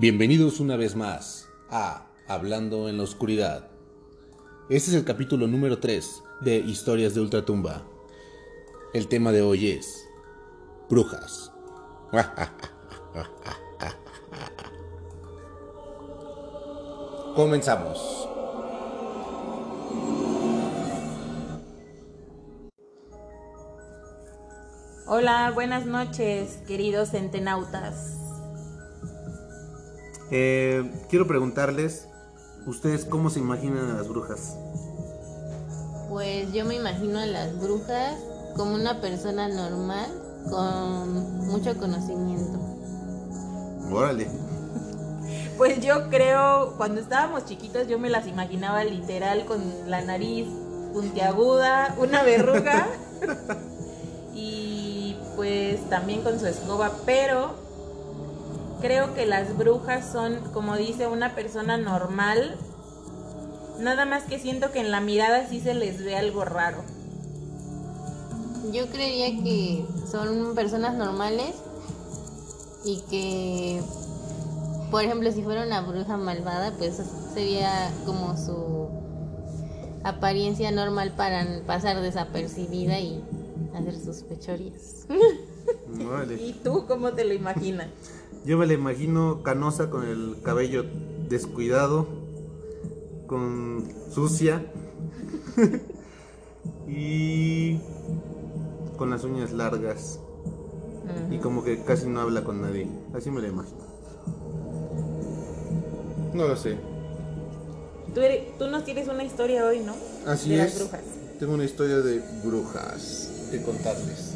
Bienvenidos una vez más a Hablando en la Oscuridad. Este es el capítulo número 3 de Historias de Ultratumba. El tema de hoy es Brujas. Comenzamos. Hola, buenas noches, queridos centenautas. Eh, quiero preguntarles, ¿ustedes cómo se imaginan a las brujas? Pues yo me imagino a las brujas como una persona normal con mucho conocimiento. Órale. Pues yo creo, cuando estábamos chiquitos yo me las imaginaba literal con la nariz puntiaguda, una verruga y pues también con su escoba, pero creo que las brujas son, como dice, una persona normal. Nada más que siento que en la mirada sí se les ve algo raro. Yo creería que son personas normales y que, por ejemplo, si fuera una bruja malvada, pues sería como su apariencia normal para pasar desapercibida y hacer sus pechorías. Órale. ¿Y tú cómo te lo imaginas? Yo me la imagino canosa con el cabello descuidado, con sucia y con las uñas largas y como que casi no habla con nadie. Así me la imagino. No lo sé. Tú, eres- tú nos tienes una historia hoy, ¿no? Así de es. las brujas. Tengo una historia de brujas que contarles.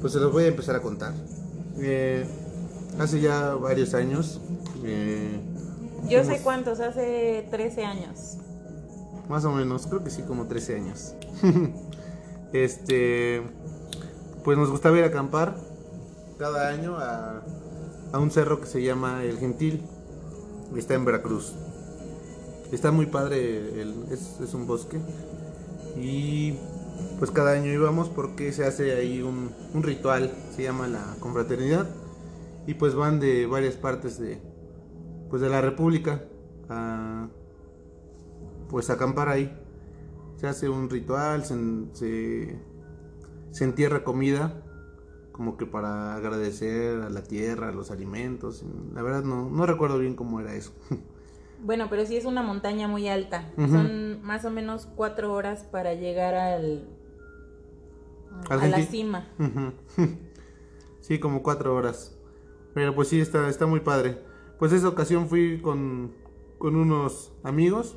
Pues se los voy a empezar a contar. Eh, hace ya varios años, eh, Yo sé cuántos, hace 13 años. más o menos, creo que sí, como 13 años. este, pues nos gustaba ir a acampar cada año a, a un cerro que se llama El Gentil. Está en Veracruz. Está muy padre, el- es, es un bosque. Y pues cada año íbamos porque se hace ahí un, un ritual, se llama la confraternidad. Y pues van de varias partes de, pues de la República a pues acampar ahí. Se hace un ritual, se, se, se entierra comida, como que para agradecer a la tierra, a los alimentos. La verdad no, no recuerdo bien cómo era eso. Bueno, pero sí es una montaña muy alta. Son más o menos cuatro horas para llegar al, a la cima. Ujú. Sí, como cuatro horas. Pero pues sí, está, está muy padre. Pues esa ocasión fui con, con unos amigos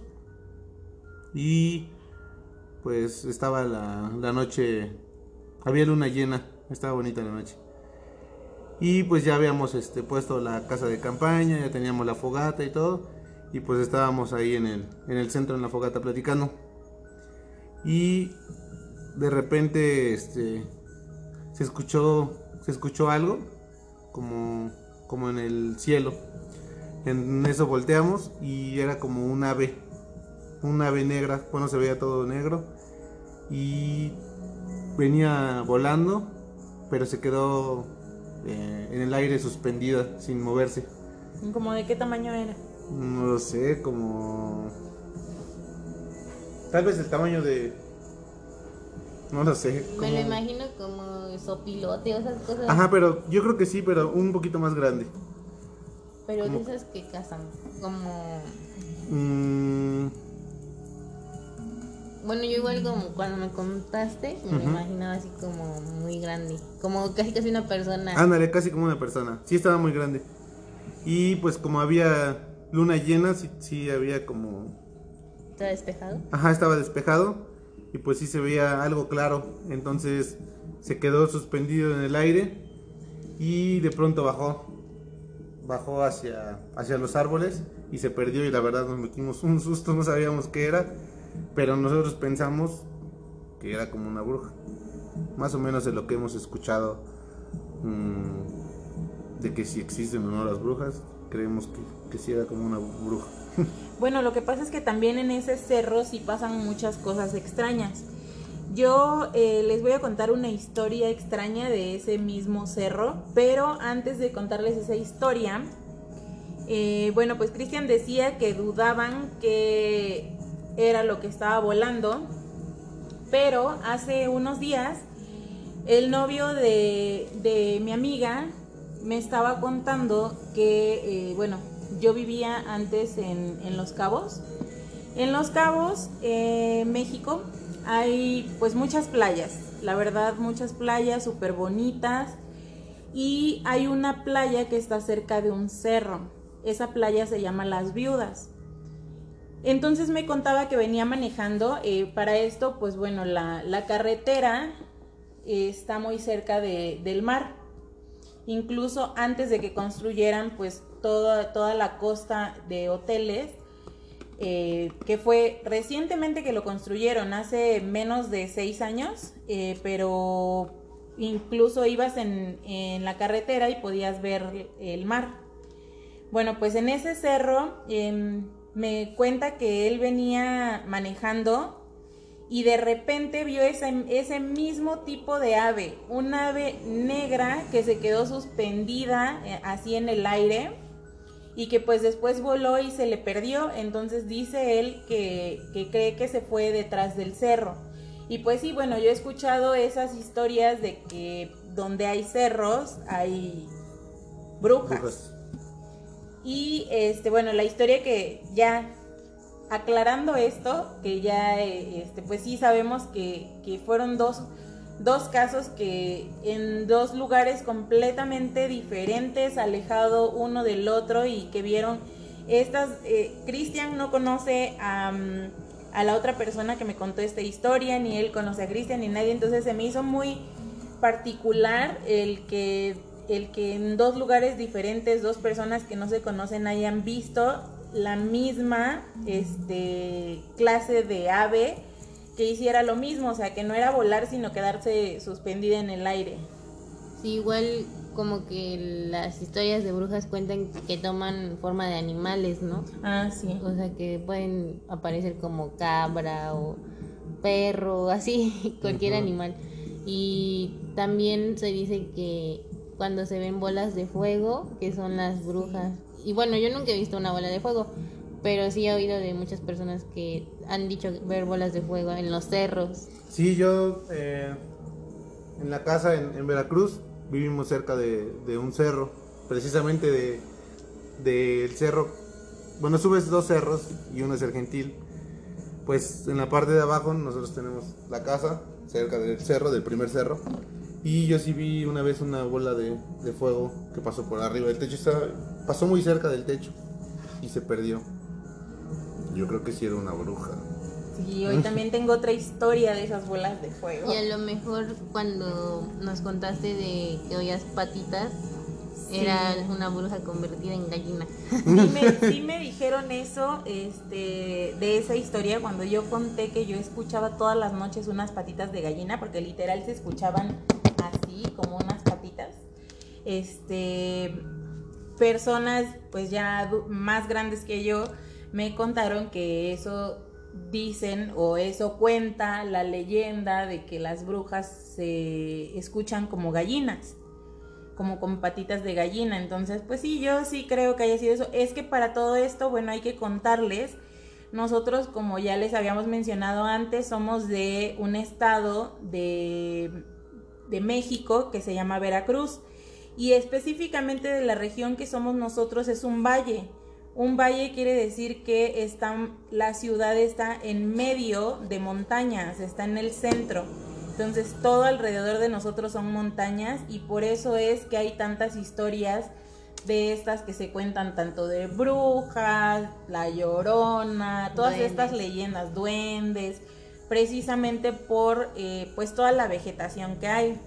y pues estaba la, la noche, había luna llena, estaba bonita la noche. Y pues ya habíamos este, puesto la casa de campaña, ya teníamos la fogata y todo. Y pues estábamos ahí en el, en el centro en la fogata platicando. Y de repente este, se escuchó se escuchó algo como como en el cielo. En eso volteamos y era como un ave un ave negra. Bueno se veía todo negro. Y venía volando pero se quedó eh, en el aire suspendida sin moverse. ¿Como de qué tamaño era? no lo sé como tal vez el tamaño de no lo sé Me lo imagino como sopilote o esas cosas. Ajá, pero yo creo que sí, pero un poquito más grande. Pero de esas que cazan. Como. Mm, Bueno, yo igual como cuando me contaste, me lo imaginaba así como muy grande. Como casi casi una persona. ándale, casi como una persona. Sí, estaba muy grande. Y pues como había luna llena, sí, sí había como... ¿Está despejado? Ajá, estaba despejado. Y pues sí se veía algo claro. Entonces se quedó suspendido en el aire. Y de pronto bajó. Bajó hacia, hacia los árboles. Y se perdió y la verdad nos metimos un susto, no sabíamos qué era. Pero nosotros pensamos que era como una bruja. Más o menos de lo que hemos escuchado mm, de que si existen o no las brujas, creemos que, que sí era como una bruja. Bueno, lo que pasa es que también en ese cerro sí pasan muchas cosas extrañas. Yo eh, les voy a contar una historia extraña de ese mismo cerro, pero antes de contarles esa historia, Eh, bueno, pues Cristian decía que dudaban que era lo que estaba volando, pero hace unos días el novio de, de mi amiga me estaba contando que, eh, bueno, yo vivía antes en, en Los Cabos. En Los Cabos, eh, México, hay pues muchas playas, la verdad muchas playas súper bonitas y hay una playa que está cerca de un cerro. Esa playa se llama Las Viudas. Entonces me contaba que venía manejando. eh, para esto, pues bueno, la, la carretera eh, está muy cerca de- del mar. Incluso antes de que construyeran, pues toda, toda la costa de hoteles, eh, que fue recientemente que lo construyeron, hace menos de seis años, eh, pero incluso ibas en, en la carretera y podías ver el mar. Bueno, pues en ese cerro em, me cuenta que él venía manejando y de repente vio ese, ese mismo tipo de ave, un ave negra que se quedó suspendida eh, así en el aire y que pues después voló y se le perdió, entonces dice él que, que cree que se fue detrás del cerro. Y pues sí, bueno, yo he escuchado esas historias de que donde hay cerros hay brujas. Brujas. Y este, bueno, la historia que ya aclarando esto, que ya eh, este, pues sí sabemos que, que fueron dos, dos casos que en dos lugares completamente diferentes, alejado uno del otro, y que vieron estas. eh, Cristian no conoce a, mm, a la otra persona que me contó esta historia, ni él conoce a Cristian, ni nadie, entonces se me hizo muy particular el que el que en dos lugares diferentes dos personas que no se conocen hayan visto la misma este clase de ave que hiciera lo mismo, o sea, que no era volar, sino quedarse suspendida en el aire. Sí, igual como que las historias de brujas cuentan que toman forma de animales, ¿no? Ah, sí. O sea, que pueden aparecer como cabra o perro, así, cualquier animal. Y también se dice que cuando se ven bolas de fuego, que son las brujas. Y bueno, yo nunca he visto una bola de fuego, pero sí he oído de muchas personas que han dicho ver bolas de fuego en los cerros. Sí, yo eh, en la casa en, en Veracruz vivimos cerca de, de un cerro, precisamente de del cerro. Bueno, subes dos cerros y uno es el gentil. Pues en la parte de abajo nosotros tenemos la casa cerca del cerro, del primer cerro. Y yo sí vi una vez una bola de, de fuego que pasó por arriba del techo. Estaba- pasó muy cerca del techo y se perdió. Yo creo que sí era una bruja. Sí, hoy también tengo otra historia de esas bolas de fuego. Y a lo mejor cuando nos contaste de que oías patitas, era Sí. una bruja convertida en gallina. Sí me, sí me dijeron eso este, de esa historia cuando yo conté que yo escuchaba todas las noches unas patitas de gallina, porque literal se escuchaban así, como unas patitas. Este, personas pues ya más grandes que yo me contaron que eso dicen o eso cuenta la leyenda de que las brujas se escuchan como gallinas como con patitas de gallina. Entonces, pues sí, yo sí creo que haya sido eso. Es que para todo esto, bueno, hay que contarles. Nosotros, como ya les habíamos mencionado antes, somos de un estado de, de México que se llama Veracruz. Y específicamente de la región que somos nosotros es un valle. Un valle quiere decir que está, la ciudad está en medio de montañas, está en el centro. Entonces todo alrededor de nosotros son montañas y por eso es que hay tantas historias de estas que se cuentan tanto de brujas, la llorona, todas Duendes. estas leyendas, duendes, precisamente por eh, pues toda la vegetación que hay.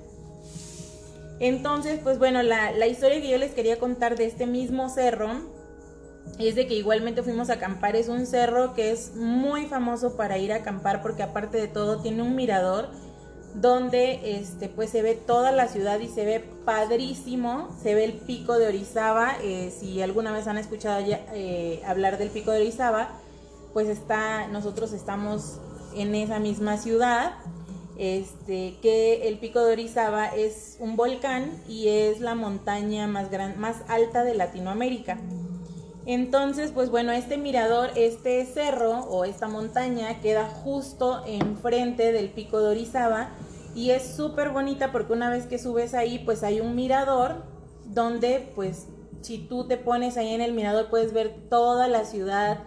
Entonces, pues bueno, la, historia que yo les quería contar de este mismo cerro es de que igualmente fuimos a acampar. Es un cerro que es muy famoso para ir a acampar porque aparte de todo tiene un mirador donde este pues se ve toda la ciudad y se ve padrísimo, se ve el pico de Orizaba, eh, si alguna vez han escuchado eh, hablar del pico de Orizaba, pues está, nosotros estamos en esa misma ciudad, este, que el pico de Orizaba es un volcán y es la montaña más gran, más alta de Latinoamérica. Entonces, pues bueno, este mirador, este cerro o esta montaña queda justo enfrente del pico de Orizaba y es súper bonita porque una vez que subes ahí, pues hay un mirador donde pues si tú te pones ahí en el mirador puedes ver toda la ciudad,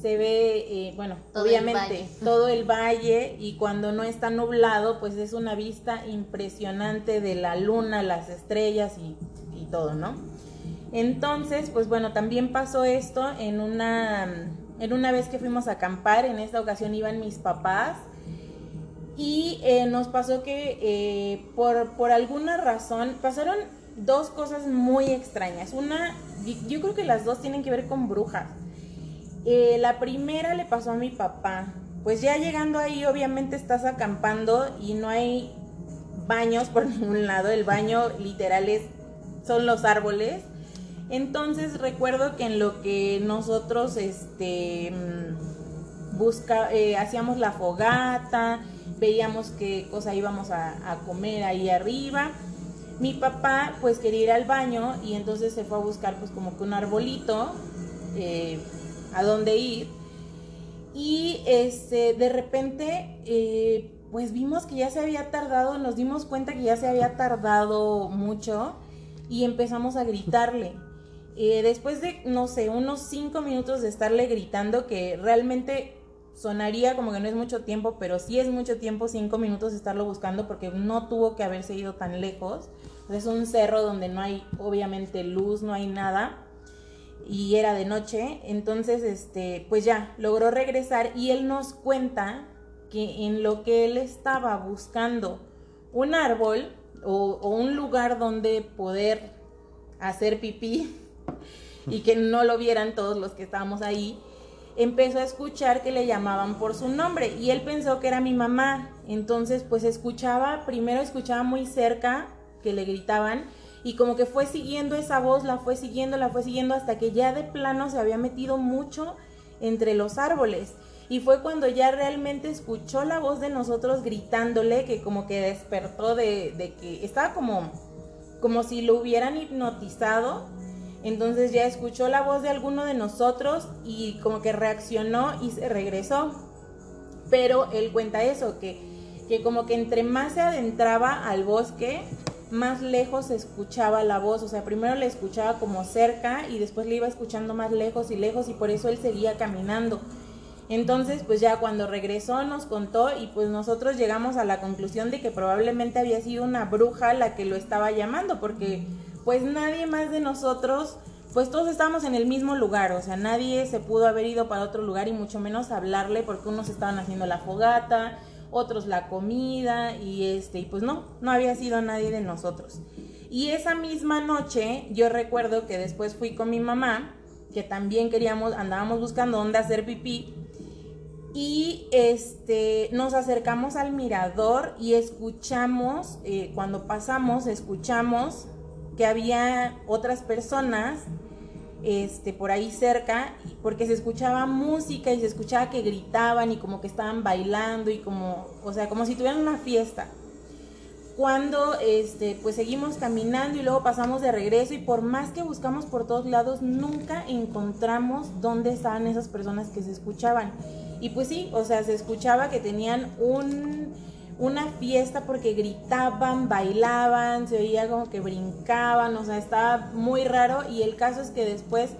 se ve, eh, bueno, Todo obviamente todo el valle y cuando no está nublado, pues es una vista impresionante de la luna, las estrellas y, y todo, ¿no? Entonces, pues bueno, también pasó esto en una, en una vez que fuimos a acampar, en esta ocasión iban mis papás y eh, nos pasó que eh, por, por alguna razón pasaron dos cosas muy extrañas. Una, yo creo que las dos tienen que ver con brujas. Eh, la primera le pasó a mi papá. Pues ya llegando ahí, obviamente estás acampando y no hay baños por ningún lado. El baño literal es, son los árboles. Entonces recuerdo que en lo que nosotros este, mm, busca, eh, hacíamos la fogata, veíamos qué cosa íbamos a, a comer ahí arriba. Mi papá pues quería ir al baño y entonces se fue a buscar pues como que un arbolito eh, a dónde ir. Y este, de repente eh, pues vimos que ya se había tardado, nos dimos cuenta que ya se había tardado mucho y empezamos a gritarle. Eh, después de, no sé, unos cinco minutos de estarle gritando, que realmente sonaría como que no es mucho tiempo, pero sí es mucho tiempo, cinco minutos de estarlo buscando, porque no tuvo que haberse ido tan lejos. Es un cerro donde no hay, obviamente, luz, no hay nada. Y era de noche, entonces, este, pues ya, logró regresar y él nos cuenta que en lo que él estaba buscando un árbol o, un lugar donde poder hacer pipí y que no lo vieran todos los que estábamos ahí, empezó a escuchar que le llamaban por su nombre y él pensó que era mi mamá. Entonces, pues escuchaba, primero escuchaba muy cerca que le gritaban y como que fue siguiendo esa voz, la fue siguiendo, la fue siguiendo hasta que ya de plano se había metido mucho entre los árboles. Y fue cuando ya realmente escuchó la voz de nosotros gritándole que como que despertó de, de que estaba como, como si lo hubieran hipnotizado. Entonces ya escuchó la voz de alguno de nosotros y como que reaccionó y se regresó. Pero él cuenta eso, que, que como que entre más se adentraba al bosque, más lejos escuchaba la voz. O sea, primero le escuchaba como cerca y después le iba escuchando más lejos y lejos y por eso él seguía caminando. Entonces, pues ya cuando regresó nos contó y pues nosotros llegamos a la conclusión de que probablemente había sido una bruja la que lo estaba llamando, porque pues nadie más de nosotros, pues todos estábamos en el mismo lugar, o sea, nadie se pudo haber ido para otro lugar y mucho menos hablarle porque unos estaban haciendo la fogata, otros la comida y este, y pues no, no había sido nadie de nosotros. Y esa misma noche yo recuerdo que después fui con mi mamá, que también queríamos, andábamos buscando dónde hacer pipí y este nos acercamos al mirador y escuchamos eh, cuando pasamos escuchamos que había otras personas este por ahí cerca porque se escuchaba música y se escuchaba que gritaban y como que estaban bailando y como o sea como si tuvieran una fiesta. Cuando este pues seguimos caminando y luego pasamos de regreso y por más que buscamos por todos lados nunca encontramos dónde estaban esas personas que se escuchaban. Y pues sí o sea se escuchaba que tenían un una fiesta porque gritaban bailaban se oía como que brincaban o sea estaba muy raro. Y el caso es que después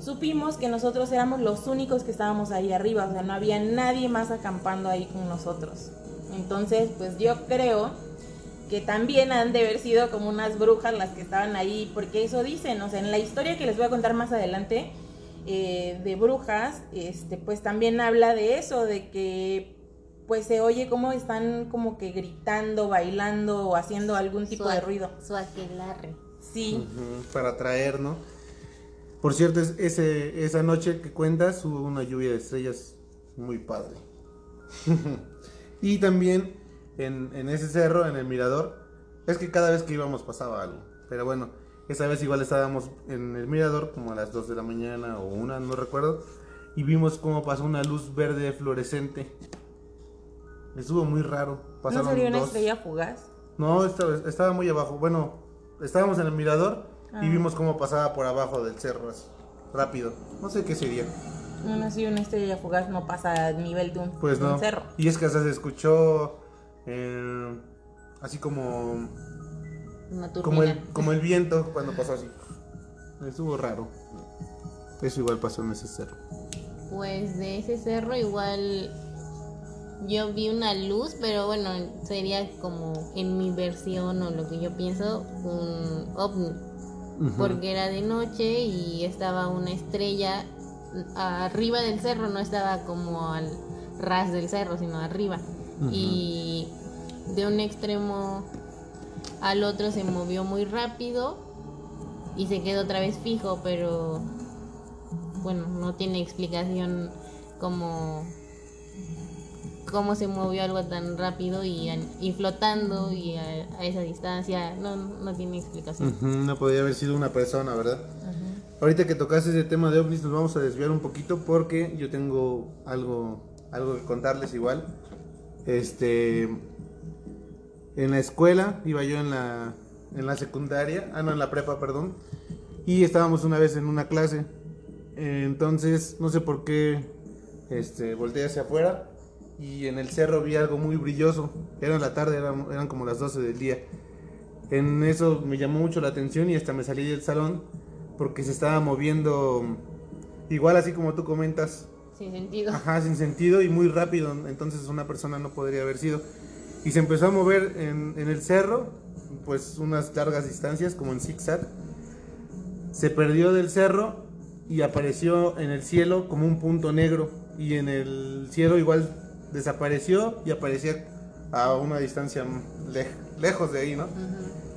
supimos que nosotros éramos los únicos que estábamos ahí arriba o sea no había nadie más acampando ahí con nosotros. Entonces pues yo creo que también han de haber sido como unas brujas las que estaban ahí, porque eso dicen, o sea, en la historia que les voy a contar más adelante eh, de brujas, este, pues también habla de eso, de que pues se oye como están como que gritando, bailando o haciendo algún tipo Su de ruido. Su aquelarre. Sí, para atraer, ¿no? Por cierto, es- ese, esa noche que cuentas hubo una lluvia de estrellas muy padre. y también en, en ese cerro, en el mirador, es que cada vez que íbamos pasaba algo. Pero bueno, esa vez igual estábamos en el mirador como a las 2 de la mañana o una, no recuerdo. Y vimos cómo pasó una luz verde fluorescente. Estuvo muy raro. ¿no Pasaron sería una dos. estrella fugaz? No, estaba, estaba muy abajo. Bueno, estábamos en el mirador y Ah. vimos cómo pasaba por abajo del cerro. así. rápido. No sé qué sería. Bueno, sí, una estrella fugaz no pasa a nivel de un, Pues de un no. cerro. Y es que hasta se escuchó eh, así como Una como el, turbina. como el viento cuando pasó así. Estuvo raro. Eso igual pasó en ese cerro. Pues de ese cerro igual yo vi una luz, pero bueno, sería como en mi versión o lo que yo pienso, un ovni. Porque era de noche y estaba una estrella arriba del cerro, no estaba como al ras del cerro, sino arriba. Y de un extremo al otro se movió muy rápido y se quedó otra vez fijo, pero bueno, no tiene explicación cómo, cómo se movió algo tan rápido y, y flotando y a, a esa distancia. No, no tiene explicación. Ujú, No podría haber sido una persona, ¿verdad? Ahorita que tocaste ese tema de ovnis nos vamos a desviar un poquito porque yo tengo algo, algo que contarles igual. Este, en la escuela, iba yo en la, en la secundaria, ah no, en la prepa, perdón, y estábamos una vez en una clase. Entonces, no sé por qué, este, volteé hacia afuera y en el cerro vi algo muy brilloso. Era en la tarde, eran, eran como las 12 del día. En eso me llamó mucho la atención y hasta me salí del salón porque se estaba moviendo igual así como tú comentas, Sin sentido. ajá, sin sentido y muy rápido, entonces una persona no podría haber sido. Y se empezó a mover en, en el cerro, pues unas largas distancias como en zigzag. Se perdió del cerro y apareció en el cielo como un punto negro y en el cielo igual desapareció y aparecía a una distancia lej- lejos de ahí, ¿no?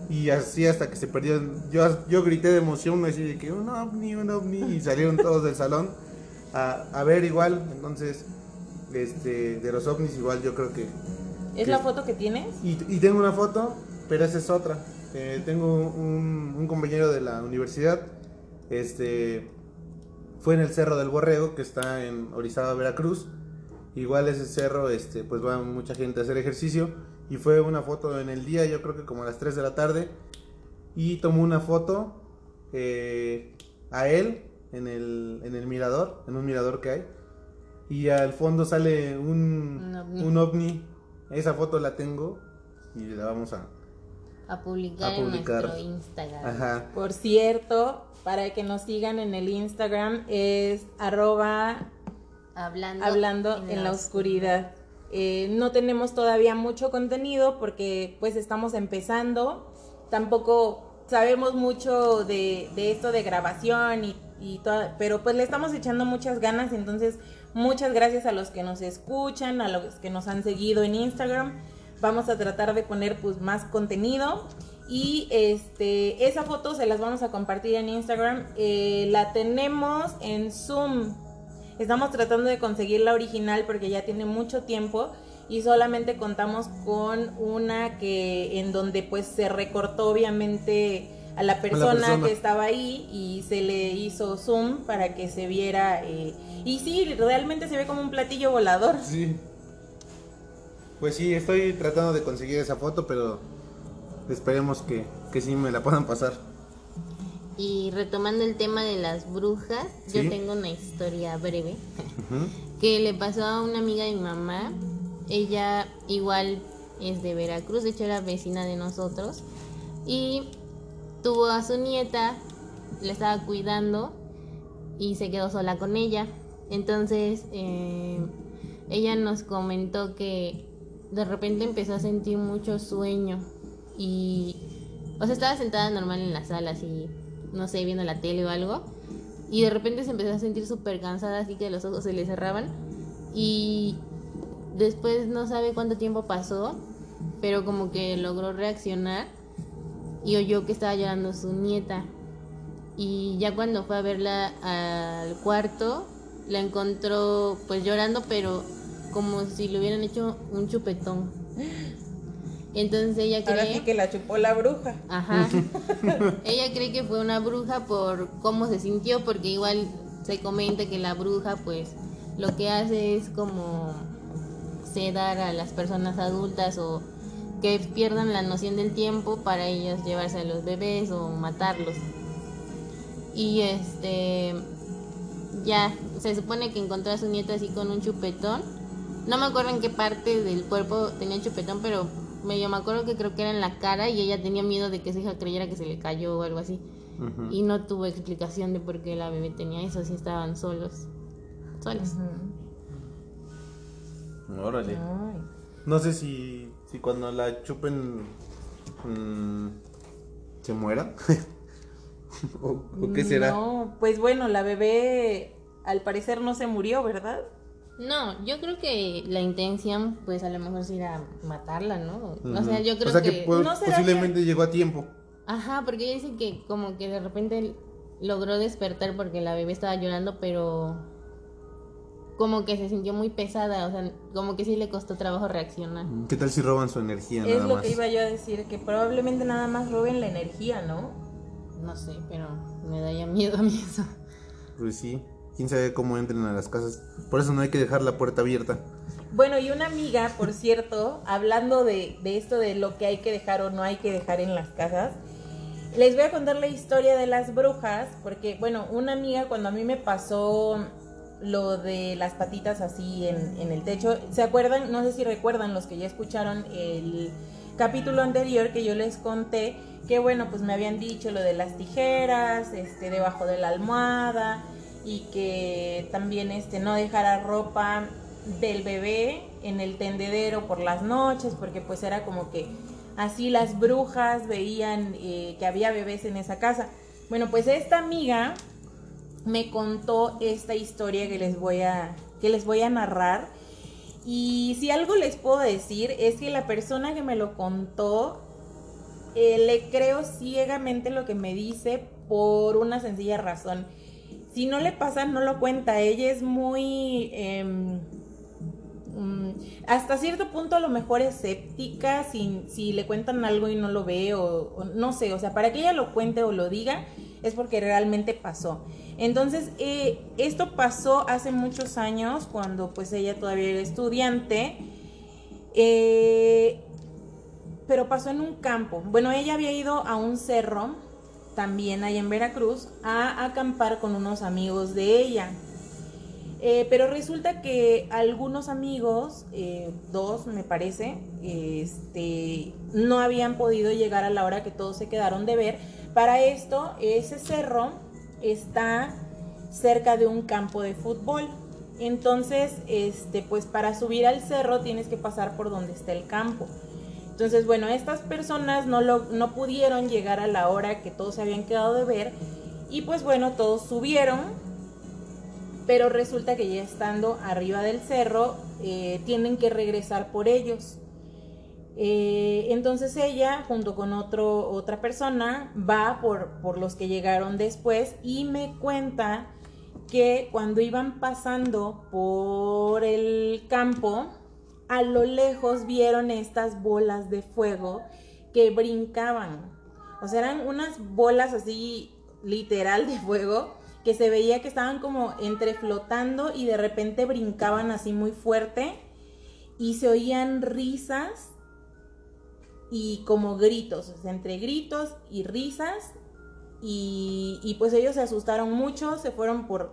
Y así hasta que se perdió. Yo, yo grité de emoción, así de que un ovni, un ovni. Y salieron todos del salón a, a ver igual. Entonces, este, de los ovnis igual yo creo que... ¿Es que- la foto que tienes? Y, y tengo una foto, pero esa es otra. Eh, tengo un, un compañero de la universidad. Este fue en el Cerro del Borrego, que está en Orizaba, Veracruz. Igual ese cerro, este, pues va mucha gente a hacer ejercicio. Y fue una foto en el día, yo creo que como a las 3 de la tarde. Y tomó una foto eh, a él en el, en el mirador, en un mirador que hay. Y al fondo sale un, Un ovni. un ovni. Esa foto la tengo y la vamos a... A publicar, A publicar. en nuestro Instagram. Ajá. Por cierto, para que nos sigan en el Instagram es arroba Hablando, hablando en la oscuridad. Eh, no tenemos todavía mucho contenido porque pues estamos empezando. Tampoco sabemos mucho de, de esto de grabación y, y toda- pero pues le estamos echando muchas ganas. Entonces, muchas gracias a los que nos escuchan, a los que nos han seguido en Instagram. Vamos a tratar de poner pues más contenido. Y este, esa foto se las vamos a compartir en Instagram. Eh, la tenemos en Zoom. Estamos tratando de conseguir la original porque ya tiene mucho tiempo y solamente contamos con una que en donde pues se recortó obviamente a la persona, persona. que estaba ahí y se le hizo zoom para que se viera eh, y sí, realmente se ve como un platillo volador. Sí. Pues sí, estoy tratando de conseguir esa foto, pero esperemos que, que sí me la puedan pasar. Y retomando el tema de las brujas, Sí. yo tengo una historia breve que le pasó a una amiga de mi mamá. Ella igual es de Veracruz, de hecho era vecina de nosotros. Y tuvo a su nieta, la estaba cuidando y se quedó sola con ella. Entonces eh, ella nos comentó que de repente empezó a sentir mucho sueño y o sea estaba sentada normal en la sala así no sé viendo la tele o algo y de repente se empezó a sentir súper cansada así que los ojos se le cerraban y después no sabe cuánto tiempo pasó pero como que logró reaccionar y oyó que estaba llorando su nieta. Y ya cuando fue a verla al cuarto la encontró pues llorando pero como si le hubieran hecho un chupetón entonces ella Ahora cree sí que la chupó la bruja. Ajá. Ella cree que fue una bruja por cómo se sintió, porque igual se comenta que la bruja, pues, lo que hace es como sedar a las personas adultas o que pierdan la noción del tiempo para ellos llevarse a los bebés o matarlos. Y este, ya, se supone que encontró a su nieto así con un chupetón. No me acuerdo en qué parte del cuerpo tenía chupetón, pero medio me acuerdo que creo que era en la cara y ella tenía miedo de que su hija creyera que se le cayó o algo así. Y no tuvo explicación de por qué la bebé tenía eso, si estaban solos. Solos. Órale. Ay. No sé si, si cuando la chupen mm, se muera. o, o qué será. No, pues bueno, la bebé al parecer no se murió, ¿verdad? No, yo creo que la intención, pues a lo mejor sí era matarla, ¿no? O sea, yo creo O sea que, que... po- ¿no será posiblemente llegó a tiempo. Ajá, porque ella dice que como que de repente logró despertar porque la bebé estaba llorando, pero como que se sintió muy pesada, o sea, como que sí le costó trabajo reaccionar. ¿Qué tal si roban su energía es nada lo más? que iba yo a decir, que probablemente nada más roben la energía, ¿no? No sé, pero me da ya miedo a mí eso. Pues sí. Quién sabe cómo entren a las casas. Por eso no hay que dejar la puerta abierta. Bueno, y una amiga, por cierto, hablando de, de esto de lo que hay que dejar o no hay que dejar en las casas, les voy a contar la historia de las brujas, porque, bueno, una amiga cuando a mí me pasó lo de las patitas así en, en el techo, ¿se acuerdan? No sé si recuerdan los que ya escucharon el capítulo anterior que yo les conté, que bueno, pues me habían dicho lo de las tijeras, este, debajo de la almohada, y que también este, no dejara ropa del bebé en el tendedero por las noches, porque pues era como que así las brujas veían eh, que había bebés en esa casa. Bueno, pues esta amiga me contó esta historia que les voy a, que les voy a narrar. Y si algo les puedo decir es que la persona que me lo contó, eh, le creo ciegamente lo que me dice por una sencilla razón. Si no le pasa, no lo cuenta. Ella es muy... em, mm, hasta cierto punto a lo mejor escéptica si, si le cuentan algo y no lo ve o, no sé, o sea, para que ella lo cuente o lo diga es porque realmente pasó. Entonces, eh, esto pasó hace muchos años cuando pues ella todavía era estudiante, eh, pero pasó en un campo. Bueno, ella había ido a un cerro, también ahí en Veracruz, a acampar con unos amigos de ella. Eh, pero resulta que algunos amigos, eh, dos me parece, este, no habían podido llegar a la hora que todos se quedaron de ver. Para esto, ese cerro está cerca de un campo de fútbol. Entonces, este, pues para subir al cerro tienes que pasar por donde está el campo. Entonces, bueno, estas personas no, lo, no pudieron llegar a la hora que todos se habían quedado de ver. Y pues bueno, todos subieron pero resulta que ya estando arriba del cerro eh, tienen que regresar por ellos. Eh, entonces ella, junto con otro, otra persona, va por, por los que llegaron después y me cuenta que cuando iban pasando por el campo, a lo lejos vieron estas bolas de fuego que brincaban. O sea, eran unas bolas así literal de fuego que se veía que estaban como entre flotando y de repente brincaban así muy fuerte y se oían risas y como gritos, entre gritos y risas y pues ellos se asustaron mucho, se fueron por,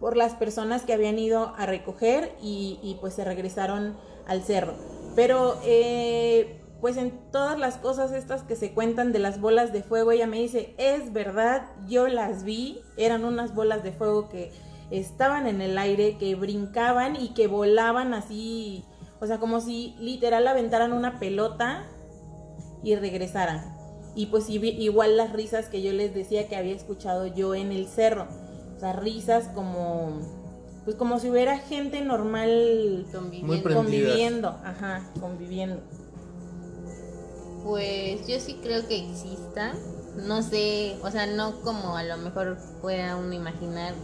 por las personas que habían ido a recoger y, pues se regresaron al cerro. Pero eh, pues en todas las cosas estas que se cuentan de las bolas de fuego, ella me dice, es verdad, yo las vi, eran unas bolas de fuego que estaban en el aire, que brincaban y que volaban así, o sea, como si literal aventaran una pelota y regresaran. Y pues igual las risas que yo les decía que había escuchado yo en el cerro, o sea, risas como pues como si hubiera gente normal Conviviendo. conviviendo, ajá, conviviendo. Pues yo sí creo que exista. No sé, o sea, no como a lo mejor pueda uno imaginar,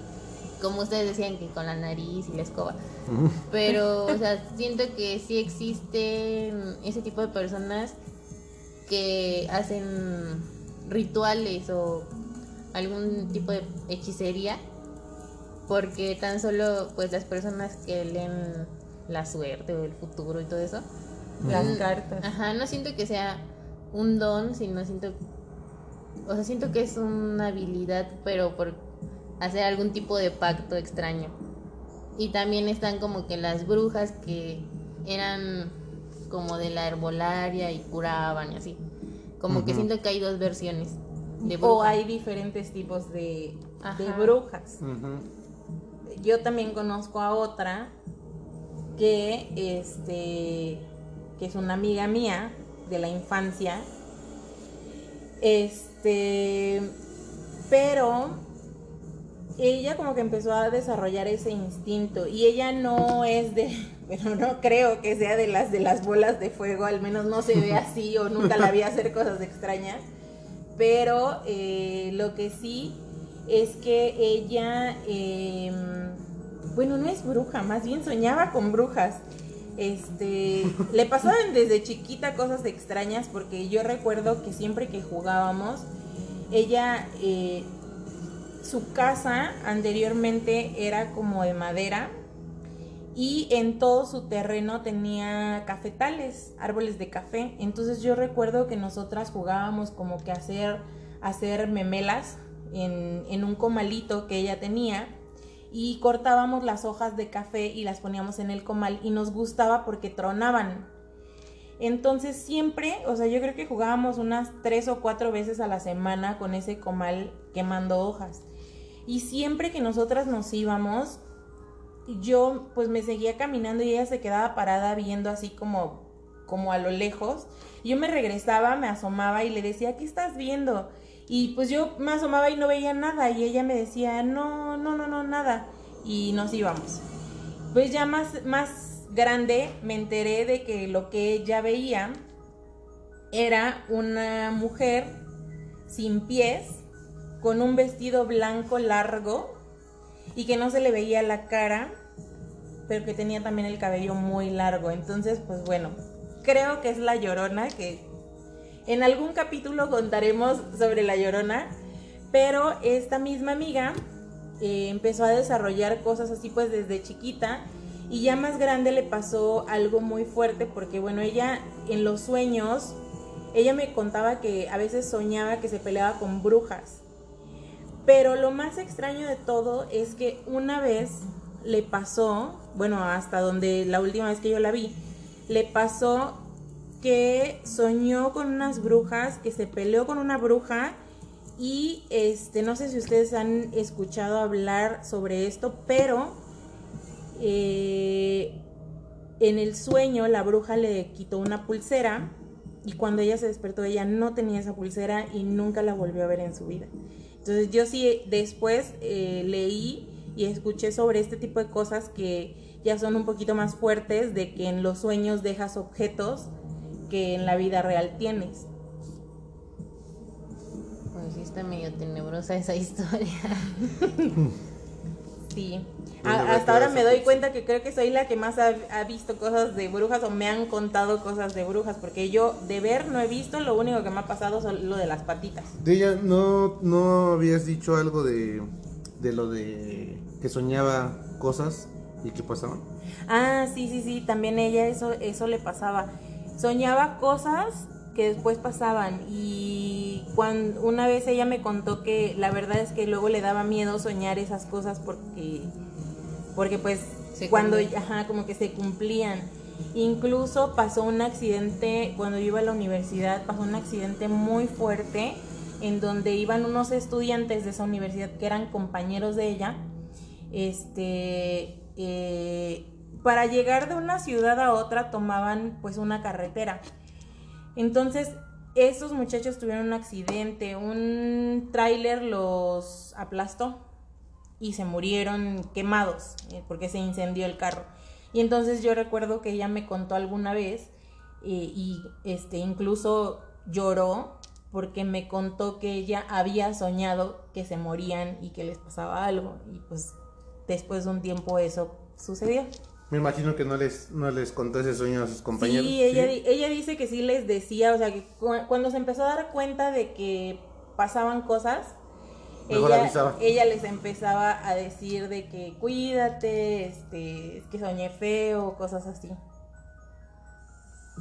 como ustedes decían que con la nariz y la escoba. Pero, o sea, siento que sí existen ese tipo de personas que hacen rituales o algún tipo de hechicería porque tan solo pues las personas que leen la suerte o el futuro y todo eso Las Mm, cartas. Ajá, no siento que sea un don, sino siento. O sea, siento que es una habilidad, pero por hacer algún tipo de pacto extraño. Y también están como que las brujas que eran como de la herbolaria y curaban y así. Como que siento que hay dos versiones de O hay diferentes tipos de, brujas. Yo también conozco a otra que este que es una amiga mía de la infancia. Este, pero ella como que empezó a desarrollar ese instinto y ella no es de, pero no creo que sea de las de las bolas de fuego, al menos no se ve así o nunca la vi hacer cosas extrañas, pero eh, lo que sí es que ella, eh, bueno, no es bruja, más bien soñaba con brujas. Este, le pasaban desde chiquita cosas extrañas porque yo recuerdo que siempre que jugábamos, ella, eh, su casa anteriormente era como de madera y en todo su terreno tenía cafetales, árboles de café. Entonces yo recuerdo que nosotras jugábamos como que hacer, hacer memelas en, en un comalito que ella tenía y cortábamos las hojas de café y las poníamos en el comal y nos gustaba porque tronaban. Entonces siempre, o sea, yo creo que jugábamos unas tres o cuatro veces a la semana con ese comal quemando hojas. Y siempre que nosotras nos íbamos, yo pues me seguía caminando y ella se quedaba parada viendo así como, como a lo lejos. Yo me regresaba, me asomaba y le decía, ¿qué estás viendo? Y pues yo me asomaba y no veía nada y ella me decía, no, no, no, no, nada. Y nos íbamos. Pues ya más, más grande me enteré de que lo que ella veía era una mujer sin pies, con un vestido blanco largo y que no se le veía la cara, pero que tenía también el cabello muy largo. Entonces, pues bueno, creo que es la llorona, que en algún capítulo contaremos sobre la llorona, pero esta misma amiga eh, empezó a desarrollar cosas así pues desde chiquita y ya más grande le pasó algo muy fuerte porque bueno, ella en los sueños, ella me contaba que a veces soñaba que se peleaba con brujas. Pero lo más extraño de todo es que una vez le pasó, bueno, hasta donde la última vez que yo la vi, le pasó que soñó con unas brujas, que se peleó con una bruja y este no sé si ustedes han escuchado hablar sobre esto, pero eh, en el sueño la bruja le quitó una pulsera y cuando ella se despertó ella no tenía esa pulsera y nunca la volvió a ver en su vida. Entonces yo sí después eh, leí y escuché sobre este tipo de cosas que ya son un poquito más fuertes, de que en los sueños dejas objetos que en la vida real tienes. Pues sí está medio tenebrosa esa historia. Sí. ¿Dónde A- hasta ahora me doy cuenta que creo que soy la que más ha, ha visto cosas de brujas o me han contado cosas de brujas, porque yo de ver no he visto, lo único que me ha pasado son lo de las patitas. De ella, ¿no, ¿no habías dicho algo de, de lo de que soñaba cosas y que pasaban? Ah, sí, sí, sí, también ella eso, eso le pasaba. Soñaba cosas que después pasaban y cuando una vez ella me contó que la verdad es que luego le daba miedo soñar esas cosas porque porque pues Se cuando ajá, como que se cumplían. Incluso pasó un accidente cuando yo iba a la universidad, pasó un accidente muy fuerte en donde iban unos estudiantes de esa universidad que eran compañeros de ella. Este eh, para llegar de una ciudad a otra tomaban pues una carretera. Entonces, esos muchachos tuvieron un accidente, un tráiler los aplastó y se murieron quemados eh, porque se incendió el carro. Y entonces yo recuerdo que ella me contó alguna vez eh, y este incluso lloró porque me contó que ella había soñado que se morían y que les pasaba algo y pues después de un tiempo eso sucedió. Me imagino que no les, no les contó ese sueño a sus compañeros. Sí, ella, di- ella dice que sí les decía, o sea, que cu- cuando se empezó a dar cuenta de que pasaban cosas, ella, ella les empezaba a decir de que cuídate, este, es que soñé feo, cosas así.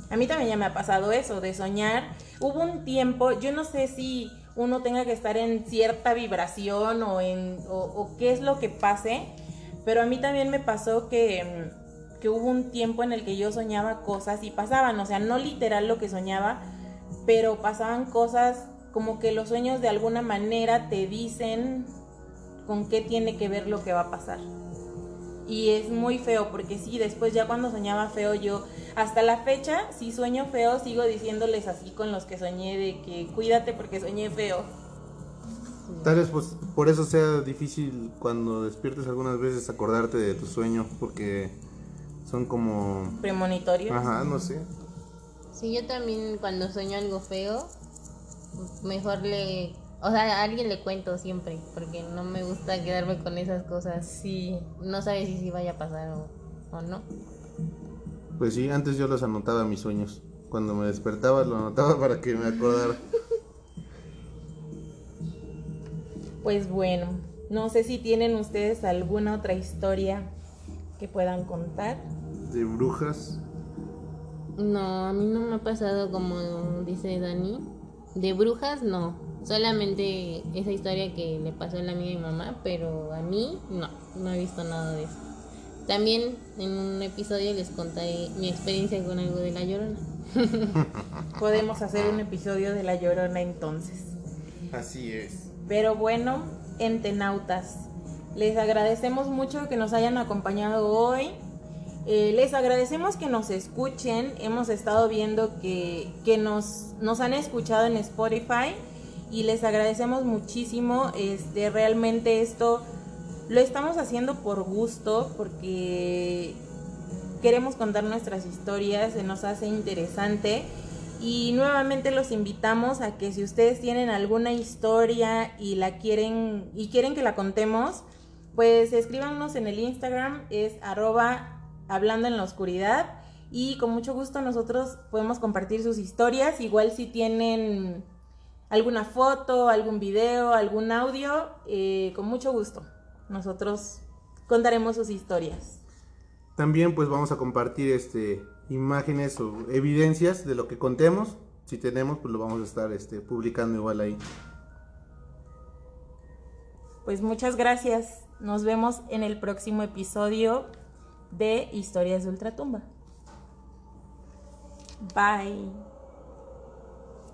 A mí también ya me ha pasado eso, de soñar. Hubo un tiempo, yo no sé si uno tenga que estar en cierta vibración o en o, qué es lo que pase, pero a mí también me pasó que, que hubo un tiempo en el que yo soñaba cosas y pasaban, o sea, no literal lo que soñaba, pero pasaban cosas como que los sueños de alguna manera te dicen con qué tiene que ver lo que va a pasar. Y es muy feo, porque sí, después ya cuando soñaba feo yo, hasta la fecha, si sueño feo, sigo diciéndoles así con los que soñé de que cuídate porque soñé feo. Tal vez pues por eso sea difícil cuando despiertes algunas veces acordarte de tu sueño, porque son como... Premonitorio. Ajá, no sé. Sí, yo también cuando sueño algo feo, mejor le... O sea, a alguien le cuento siempre, porque no me gusta quedarme con esas cosas. Sí. No sabes si sí vaya a pasar o, o no. Pues sí, antes yo los anotaba mis sueños. Cuando me despertaba lo anotaba para que me acordara. Pues bueno, no sé si tienen ustedes alguna otra historia que puedan contar. De brujas. No, a mí no me ha pasado como dice Dani. De brujas no. Solamente esa historia que le pasó a la amiga de mi mamá, pero a mí no, no he visto nada de eso. También en un episodio les contaré mi experiencia con algo de la llorona. Podemos hacer un episodio de La Llorona entonces. Así es. Pero bueno, entenautas, les agradecemos mucho que nos hayan acompañado hoy. Eh, les agradecemos que nos escuchen. Hemos estado viendo que, que nos, nos han escuchado en Spotify y les agradecemos muchísimo. Este, realmente esto lo estamos haciendo por gusto porque queremos contar nuestras historias, se nos hace interesante. Y nuevamente los invitamos a que si ustedes tienen alguna historia y la quieren y quieren que la contemos, pues escríbanos en el Instagram, es arroba hablando en la oscuridad. Y con mucho gusto nosotros podemos compartir sus historias. Igual si tienen alguna foto, algún video, algún audio, eh, con mucho gusto. Nosotros contaremos sus historias. También pues vamos a compartir este imágenes o evidencias de lo que contemos. Si tenemos, pues lo vamos a estar este, publicando igual ahí. Pues muchas gracias. Nos vemos en el próximo episodio de Historias de Ultratumba. Bye.